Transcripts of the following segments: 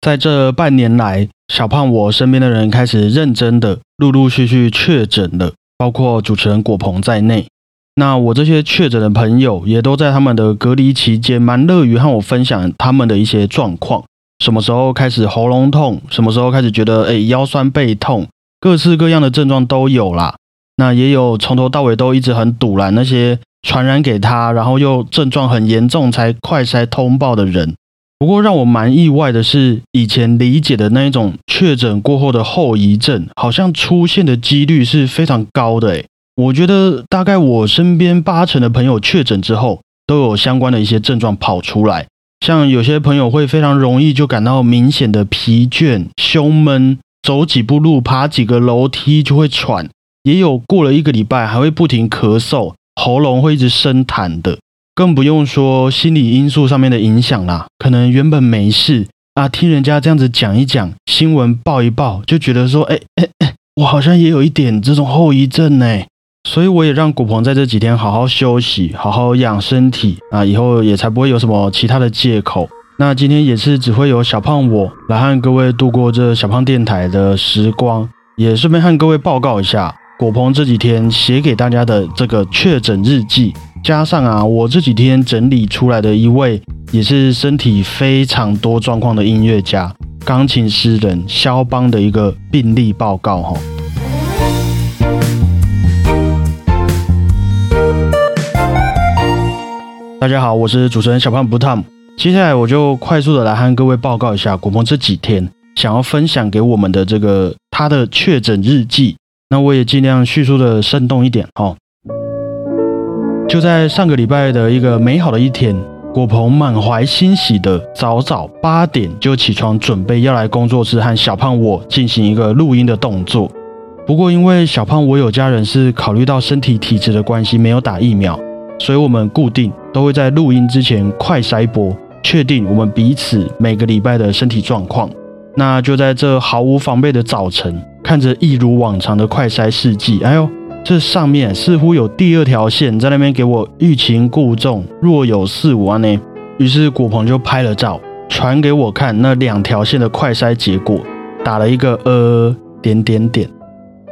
在这半年来，小胖我身边的人开始认真的陆陆续续确诊了，包括主持人果鹏在内。那我这些确诊的朋友也都在他们的隔离期间，蛮乐于和我分享他们的一些状况。什么时候开始喉咙痛？什么时候开始觉得哎腰酸背痛？各式各样的症状都有啦。那也有从头到尾都一直很堵拦那些传染给他，然后又症状很严重才快筛通报的人。不过让我蛮意外的是，以前理解的那一种确诊过后的后遗症，好像出现的几率是非常高的。诶，我觉得大概我身边八成的朋友确诊之后，都有相关的一些症状跑出来。像有些朋友会非常容易就感到明显的疲倦、胸闷，走几步路、爬几个楼梯就会喘，也有过了一个礼拜还会不停咳嗽，喉咙会一直生痰的。更不用说心理因素上面的影响啦，可能原本没事啊，听人家这样子讲一讲，新闻报一报，就觉得说，哎哎哎，我好像也有一点这种后遗症呢。所以我也让古鹏在这几天好好休息，好好养身体啊，以后也才不会有什么其他的借口。那今天也是只会有小胖我来和各位度过这小胖电台的时光，也顺便和各位报告一下果鹏这几天写给大家的这个确诊日记。加上啊，我这几天整理出来的一位也是身体非常多状况的音乐家、钢琴诗人肖邦的一个病例报告哈。大家好，我是主持人小胖不烫。接下来我就快速的来和各位报告一下国鹏这几天想要分享给我们的这个他的确诊日记。那我也尽量叙述的生动一点哦。就在上个礼拜的一个美好的一天，果鹏满怀欣喜的早早八点就起床，准备要来工作室和小胖我进行一个录音的动作。不过因为小胖我有家人是考虑到身体体质的关系没有打疫苗，所以我们固定都会在录音之前快筛波，确定我们彼此每个礼拜的身体状况。那就在这毫无防备的早晨，看着一如往常的快筛试剂，哎呦！这上面似乎有第二条线在那边给我欲擒故纵，若有似无啊呢。于是果鹏就拍了照，传给我看那两条线的快筛结果，打了一个呃点点点。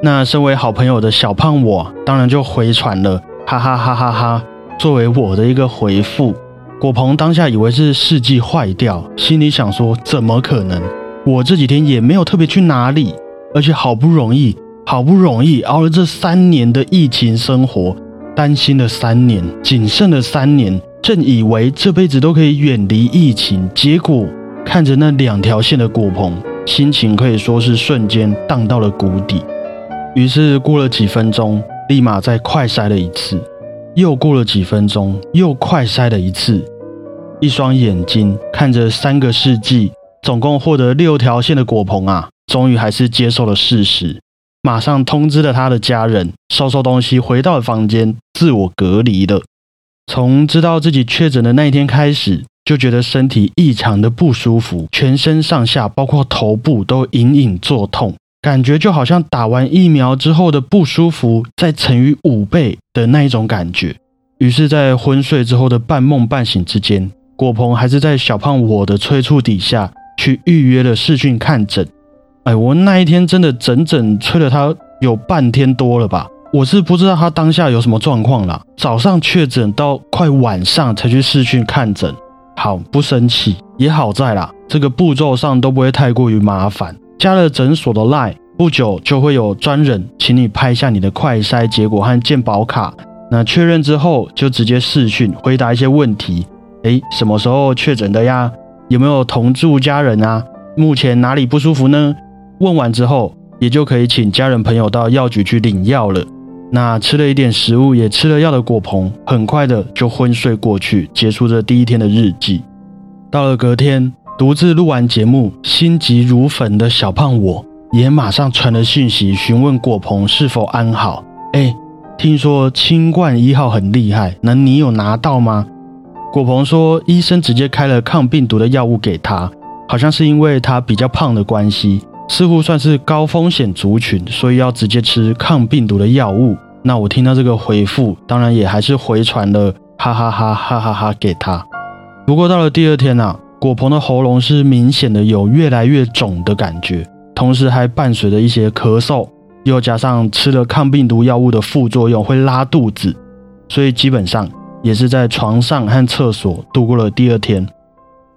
那身为好朋友的小胖我，当然就回传了哈哈哈哈哈，作为我的一个回复。果鹏当下以为是试剂坏掉，心里想说怎么可能？我这几天也没有特别去哪里，而且好不容易。好不容易熬了这三年的疫情生活，担心了三年，谨慎了三年，正以为这辈子都可以远离疫情，结果看着那两条线的果棚，心情可以说是瞬间荡到了谷底。于是过了几分钟，立马再快筛了一次，又过了几分钟，又快筛了一次。一双眼睛看着三个世纪，总共获得六条线的果棚啊，终于还是接受了事实。马上通知了他的家人，收收东西，回到了房间，自我隔离了。从知道自己确诊的那一天开始，就觉得身体异常的不舒服，全身上下，包括头部都隐隐作痛，感觉就好像打完疫苗之后的不舒服再乘以五倍的那一种感觉。于是，在昏睡之后的半梦半醒之间，果鹏还是在小胖我的催促底下去预约了视讯看诊。哎，我那一天真的整整催了他有半天多了吧？我是不知道他当下有什么状况啦。早上确诊到快晚上才去视讯看诊，好不生气也好在啦，这个步骤上都不会太过于麻烦。加了诊所的 line，不久就会有专人请你拍下你的快筛结果和健保卡。那确认之后就直接视讯回答一些问题。哎，什么时候确诊的呀？有没有同住家人啊？目前哪里不舒服呢？问完之后，也就可以请家人朋友到药局去领药了。那吃了一点食物，也吃了药的果鹏，很快的就昏睡过去，结束这第一天的日记。到了隔天，独自录完节目，心急如焚的小胖我，也马上传了讯息询问果鹏是否安好。哎，听说清冠一号很厉害，那你有拿到吗？果鹏说，医生直接开了抗病毒的药物给他，好像是因为他比较胖的关系。似乎算是高风险族群，所以要直接吃抗病毒的药物。那我听到这个回复，当然也还是回传了哈哈哈哈哈哈给他。不过到了第二天啊，果鹏的喉咙是明显的有越来越肿的感觉，同时还伴随着一些咳嗽，又加上吃了抗病毒药物的副作用会拉肚子，所以基本上也是在床上和厕所度过了第二天。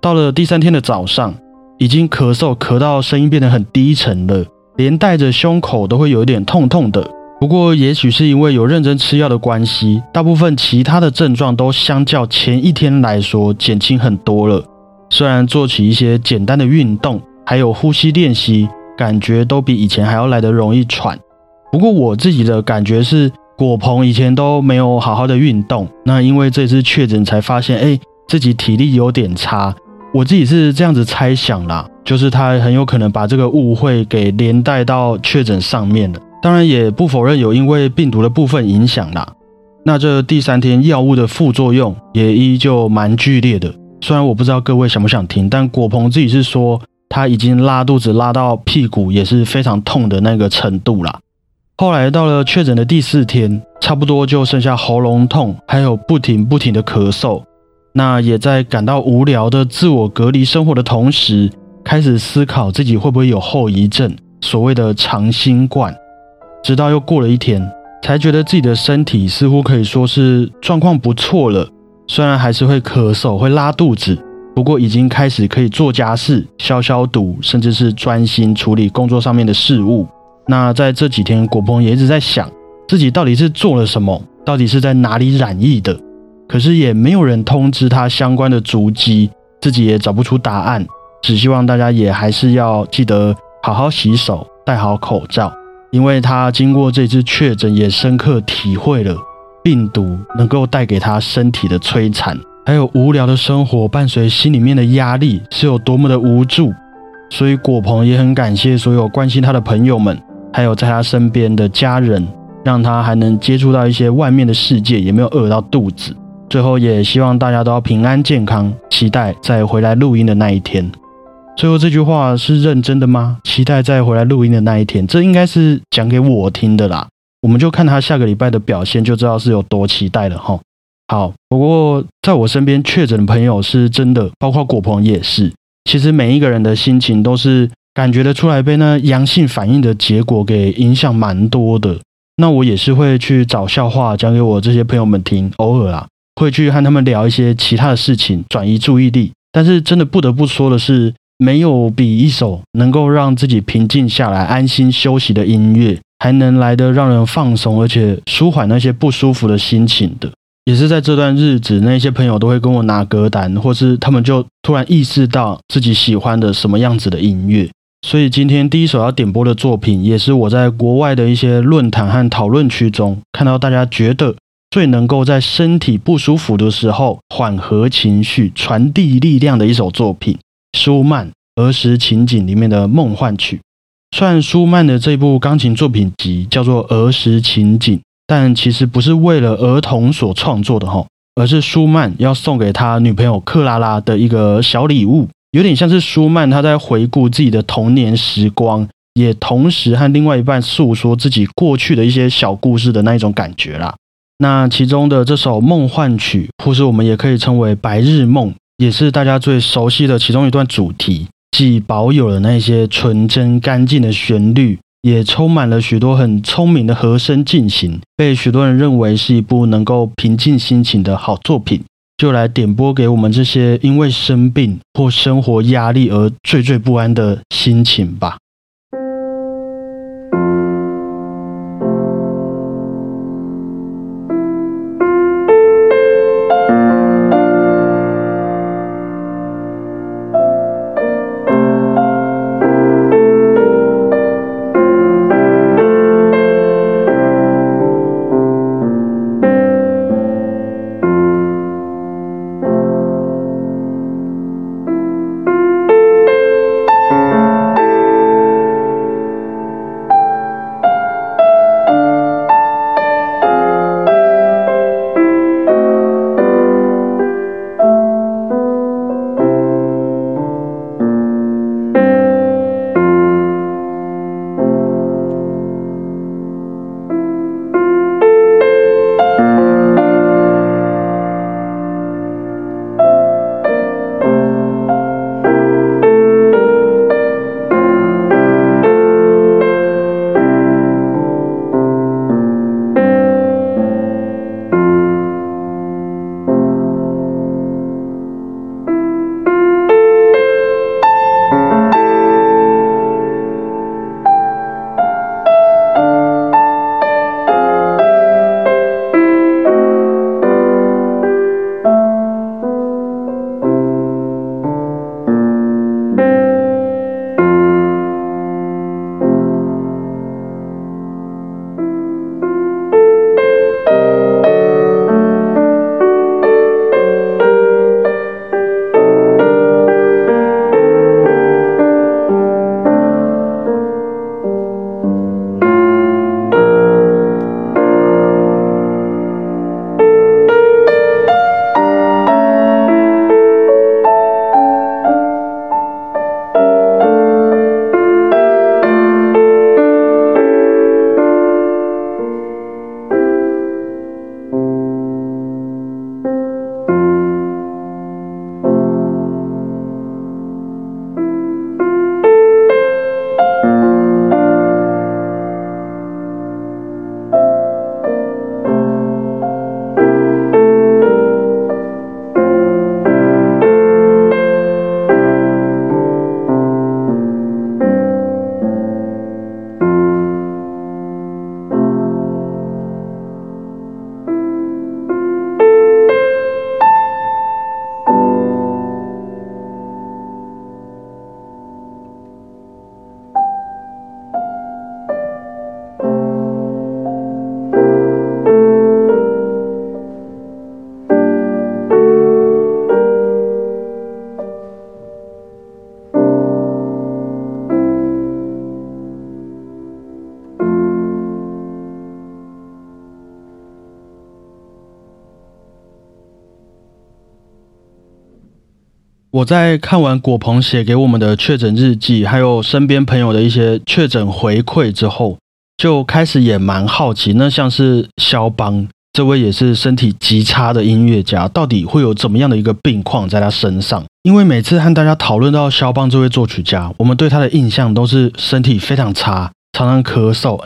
到了第三天的早上，已经咳嗽咳到声音变得很低沉了，连带着胸口都会有一点痛痛的。不过也许是因为有认真吃药的关系，大部分其他的症状都相较前一天来说减轻很多了。虽然做起一些简单的运动，还有呼吸练习，感觉都比以前还要来得容易喘。不过我自己的感觉是，果鹏以前都没有好好的运动，那因为这次确诊才发现，哎，自己体力有点差。我自己是这样子猜想啦，就是他很有可能把这个误会给连带到确诊上面了。当然也不否认有因为病毒的部分影响啦。那这第三天药物的副作用也依旧蛮剧烈的。虽然我不知道各位想不想听，但果鹏自己是说他已经拉肚子拉到屁股也是非常痛的那个程度啦。后来到了确诊的第四天，差不多就剩下喉咙痛，还有不停不停的咳嗽。那也在感到无聊的自我隔离生活的同时，开始思考自己会不会有后遗症，所谓的长新冠。直到又过了一天，才觉得自己的身体似乎可以说是状况不错了。虽然还是会咳嗽、会拉肚子，不过已经开始可以做家事、消消毒，甚至是专心处理工作上面的事物。那在这几天，果鹏也一直在想，自己到底是做了什么，到底是在哪里染疫的？可是也没有人通知他相关的足迹，自己也找不出答案。只希望大家也还是要记得好好洗手、戴好口罩，因为他经过这次确诊，也深刻体会了。病毒能够带给他身体的摧残，还有无聊的生活伴随心里面的压力是有多么的无助。所以果鹏也很感谢所有关心他的朋友们，还有在他身边的家人，让他还能接触到一些外面的世界，也没有饿到肚子。最后也希望大家都要平安健康，期待再回来录音的那一天。最后这句话是认真的吗？期待再回来录音的那一天，这应该是讲给我听的啦。我们就看他下个礼拜的表现，就知道是有多期待了哈。好，不过在我身边确诊的朋友是真的，包括果鹏也是。其实每一个人的心情都是感觉得出来，被那阳性反应的结果给影响蛮多的。那我也是会去找笑话讲给我这些朋友们听，偶尔啊会去和他们聊一些其他的事情，转移注意力。但是真的不得不说的是，没有比一首能够让自己平静下来、安心休息的音乐。还能来的让人放松，而且舒缓那些不舒服的心情的，也是在这段日子，那些朋友都会跟我拿歌单，或是他们就突然意识到自己喜欢的什么样子的音乐。所以今天第一首要点播的作品，也是我在国外的一些论坛和讨论区中看到大家觉得最能够在身体不舒服的时候缓和情绪、传递力量的一首作品——舒曼《儿时情景》里面的梦幻曲。虽然舒曼的这部钢琴作品集叫做《儿时情景》，但其实不是为了儿童所创作的哈，而是舒曼要送给他女朋友克拉拉的一个小礼物，有点像是舒曼他在回顾自己的童年时光，也同时和另外一半诉说自己过去的一些小故事的那一种感觉啦。那其中的这首梦幻曲，或是我们也可以称为白日梦，也是大家最熟悉的其中一段主题。既保有了那些纯真干净的旋律，也充满了许多很聪明的和声进行，被许多人认为是一部能够平静心情的好作品。就来点播给我们这些因为生病或生活压力而惴惴不安的心情吧。我在看完果鹏写给我们的确诊日记，还有身边朋友的一些确诊回馈之后，就开始也蛮好奇，那像是肖邦这位也是身体极差的音乐家，到底会有怎么样的一个病况在他身上？因为每次和大家讨论到肖邦这位作曲家，我们对他的印象都是身体非常差，常常咳嗽，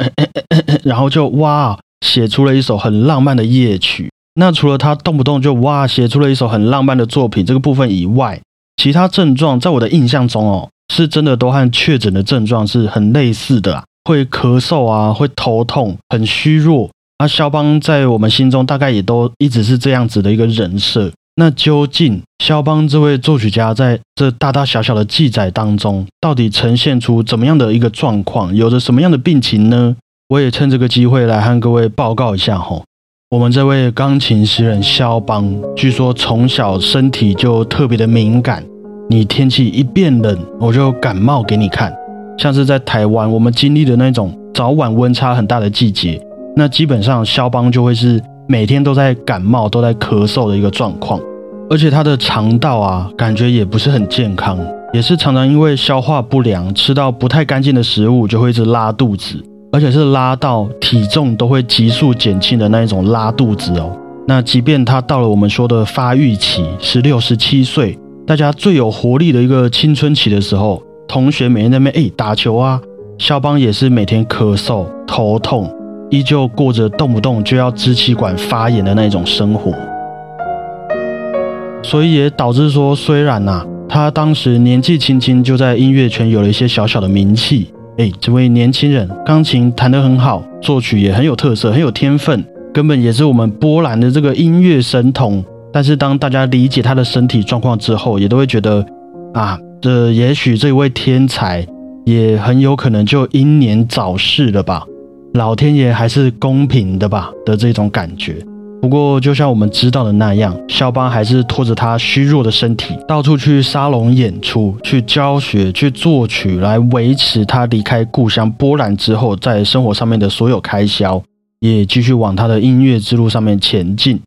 然后就哇写出了一首很浪漫的夜曲。那除了他动不动就哇写出了一首很浪漫的作品这个部分以外，其他症状在我的印象中哦，是真的都和确诊的症状是很类似的啊，会咳嗽啊，会头痛，很虚弱。那肖邦在我们心中大概也都一直是这样子的一个人设。那究竟肖邦这位作曲家在这大大小小的记载当中，到底呈现出怎么样的一个状况，有着什么样的病情呢？我也趁这个机会来和各位报告一下吼，我们这位钢琴诗人肖邦，据说从小身体就特别的敏感，你天气一变冷，我就感冒给你看。像是在台湾，我们经历的那种早晚温差很大的季节，那基本上肖邦就会是。每天都在感冒、都在咳嗽的一个状况，而且他的肠道啊，感觉也不是很健康，也是常常因为消化不良，吃到不太干净的食物，就会一直拉肚子，而且是拉到体重都会急速减轻的那一种拉肚子哦。那即便他到了我们说的发育期，十六、十七岁，大家最有活力的一个青春期的时候，同学每天在那边哎打球啊，肖邦也是每天咳嗽、头痛。依旧过着动不动就要支气管发炎的那种生活，所以也导致说，虽然呐，他当时年纪轻轻就在音乐圈有了一些小小的名气，哎，这位年轻人钢琴弹得很好，作曲也很有特色，很有天分，根本也是我们波兰的这个音乐神童。但是当大家理解他的身体状况之后，也都会觉得，啊，这也许这位天才也很有可能就英年早逝了吧。老天爷还是公平的吧的这种感觉。不过，就像我们知道的那样，肖邦还是拖着他虚弱的身体，到处去沙龙演出、去教学、去作曲，来维持他离开故乡波兰之后在生活上面的所有开销，也继续往他的音乐之路上面前进。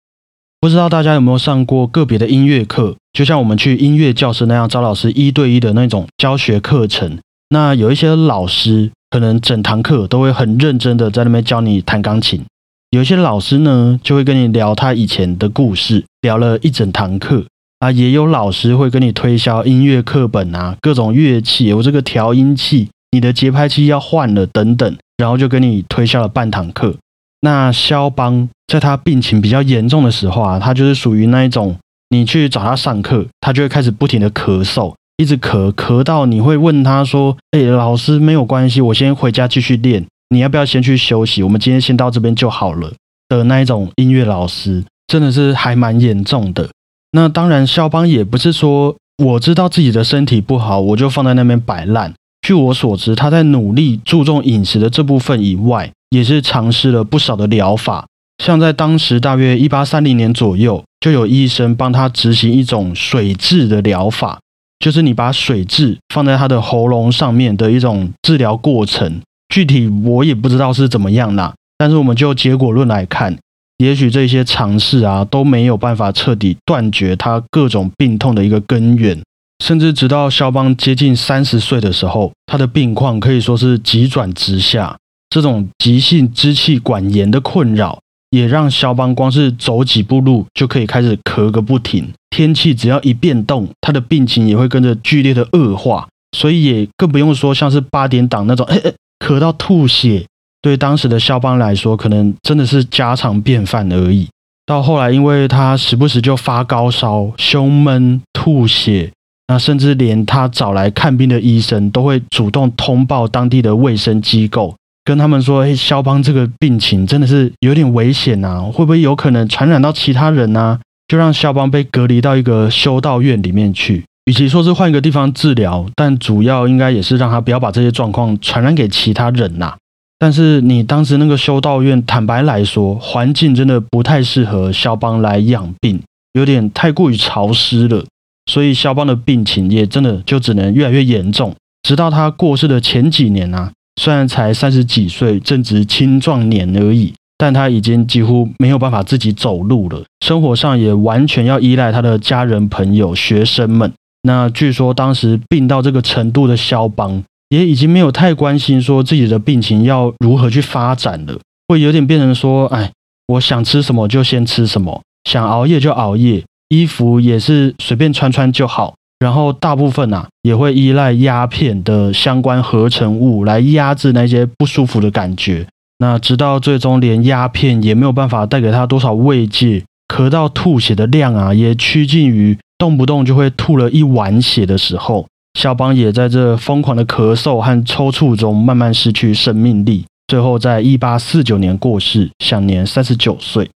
不知道大家有没有上过个别的音乐课？就像我们去音乐教室那样，招老师一对一的那种教学课程。那有一些老师。可能整堂课都会很认真的在那边教你弹钢琴，有些老师呢就会跟你聊他以前的故事，聊了一整堂课啊，也有老师会跟你推销音乐课本啊，各种乐器，有这个调音器，你的节拍器要换了等等，然后就跟你推销了半堂课。那肖邦在他病情比较严重的时候啊，他就是属于那一种，你去找他上课，他就会开始不停的咳嗽。一直咳咳到你会问他说：“哎，老师没有关系，我先回家继续练。你要不要先去休息？我们今天先到这边就好了。”的那一种音乐老师真的是还蛮严重的。那当然，肖邦也不是说我知道自己的身体不好，我就放在那边摆烂。据我所知，他在努力注重饮食的这部分以外，也是尝试了不少的疗法。像在当时大约一八三零年左右，就有医生帮他执行一种水蛭的疗法。就是你把水蛭放在他的喉咙上面的一种治疗过程，具体我也不知道是怎么样啦。但是我们就结果论来看，也许这些尝试啊都没有办法彻底断绝他各种病痛的一个根源，甚至直到肖邦接近三十岁的时候，他的病况可以说是急转直下，这种急性支气管炎的困扰。也让肖邦光是走几步路就可以开始咳个不停，天气只要一变动，他的病情也会跟着剧烈的恶化，所以也更不用说像是八点档那种 咳到吐血，对当时的肖邦来说，可能真的是家常便饭而已。到后来，因为他时不时就发高烧、胸闷、吐血，那甚至连他找来看病的医生都会主动通报当地的卫生机构。跟他们说：“哎，肖邦这个病情真的是有点危险呐，会不会有可能传染到其他人呢？就让肖邦被隔离到一个修道院里面去。与其说是换一个地方治疗，但主要应该也是让他不要把这些状况传染给其他人呐。但是你当时那个修道院，坦白来说，环境真的不太适合肖邦来养病，有点太过于潮湿了。所以肖邦的病情也真的就只能越来越严重，直到他过世的前几年啊。”虽然才三十几岁，正值青壮年而已，但他已经几乎没有办法自己走路了。生活上也完全要依赖他的家人、朋友、学生们。那据说当时病到这个程度的肖邦，也已经没有太关心说自己的病情要如何去发展了，会有点变成说，哎，我想吃什么就先吃什么，想熬夜就熬夜，衣服也是随便穿穿就好。然后大部分啊也会依赖鸦片的相关合成物来压制那些不舒服的感觉。那直到最终连鸦片也没有办法带给他多少慰藉，咳到吐血的量啊也趋近于动不动就会吐了一碗血的时候，肖邦也在这疯狂的咳嗽和抽搐中慢慢失去生命力，最后在一八四九年过世，享年三十九岁。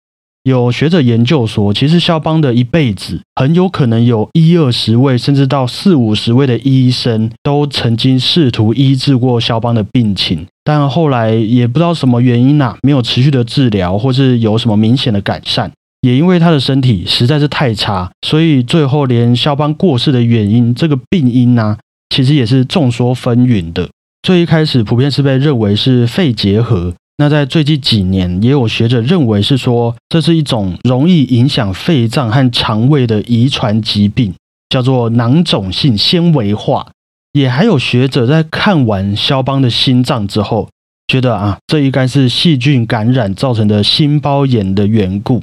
有学者研究说，其实肖邦的一辈子很有可能有一二十位，甚至到四五十位的医生都曾经试图医治过肖邦的病情，但后来也不知道什么原因呐，没有持续的治疗，或是有什么明显的改善。也因为他的身体实在是太差，所以最后连肖邦过世的原因，这个病因呢，其实也是众说纷纭的。最一开始普遍是被认为是肺结核。那在最近几年，也有学者认为是说，这是一种容易影响肺脏和肠胃的遗传疾病，叫做囊肿性纤维化。也还有学者在看完肖邦的心脏之后，觉得啊，这应该是细菌感染造成的心包炎的缘故。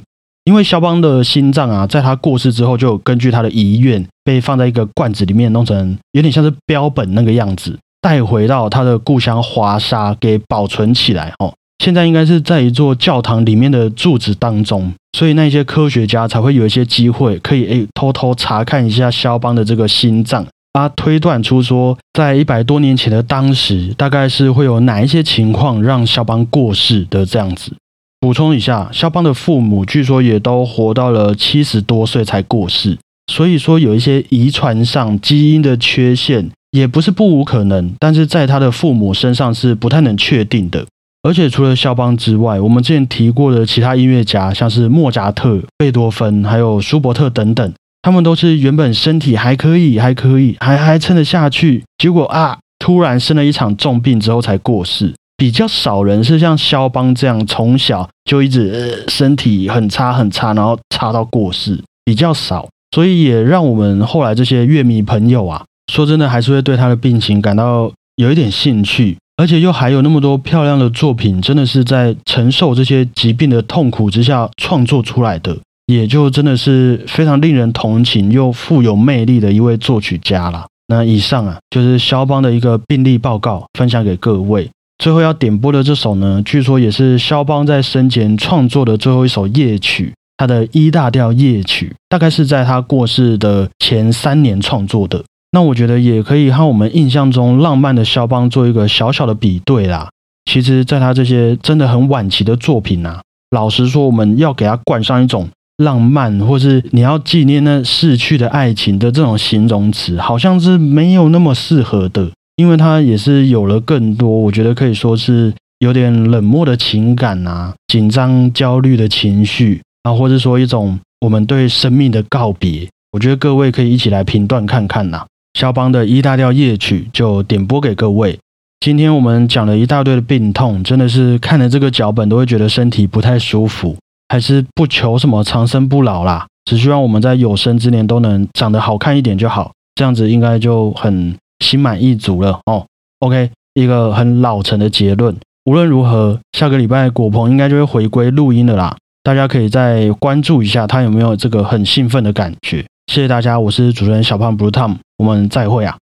因为肖邦的心脏啊，在他过世之后，就根据他的遗愿，被放在一个罐子里面，弄成有点像是标本那个样子，带回到他的故乡华沙给保存起来哦。现在应该是在一座教堂里面的柱子当中，所以那些科学家才会有一些机会可以诶偷偷查看一下肖邦的这个心脏，啊，推断出说在一百多年前的当时，大概是会有哪一些情况让肖邦过世的这样子。补充一下，肖邦的父母据说也都活到了七十多岁才过世，所以说有一些遗传上基因的缺陷也不是不无可能，但是在他的父母身上是不太能确定的。而且除了肖邦之外，我们之前提过的其他音乐家，像是莫扎特、贝多芬，还有舒伯特等等，他们都是原本身体还可以，还可以，还还撑得下去，结果啊，突然生了一场重病之后才过世。比较少人是像肖邦这样从小就一直身体很差很差，然后差到过世，比较少。所以也让我们后来这些乐迷朋友啊，说真的还是会对他的病情感到有一点兴趣。而且又还有那么多漂亮的作品，真的是在承受这些疾病的痛苦之下创作出来的，也就真的是非常令人同情又富有魅力的一位作曲家了。那以上啊，就是肖邦的一个病例报告，分享给各位。最后要点播的这首呢，据说也是肖邦在生前创作的最后一首夜曲，他的 E 大调夜曲，大概是在他过世的前三年创作的。那我觉得也可以和我们印象中浪漫的肖邦做一个小小的比对啦。其实，在他这些真的很晚期的作品啊，老实说，我们要给他冠上一种浪漫，或是你要纪念那逝去的爱情的这种形容词，好像是没有那么适合的。因为他也是有了更多，我觉得可以说是有点冷漠的情感啊，紧张、焦虑的情绪啊，或者说一种我们对生命的告别。我觉得各位可以一起来评断看看呐。肖邦的 E 大调夜曲就点播给各位。今天我们讲了一大堆的病痛，真的是看了这个脚本都会觉得身体不太舒服。还是不求什么长生不老啦，只希望我们在有生之年都能长得好看一点就好，这样子应该就很心满意足了哦。OK，一个很老成的结论。无论如何，下个礼拜果鹏应该就会回归录音了啦，大家可以再关注一下他有没有这个很兴奋的感觉。谢谢大家，我是主持人小胖 Blue Tom，我们再会啊。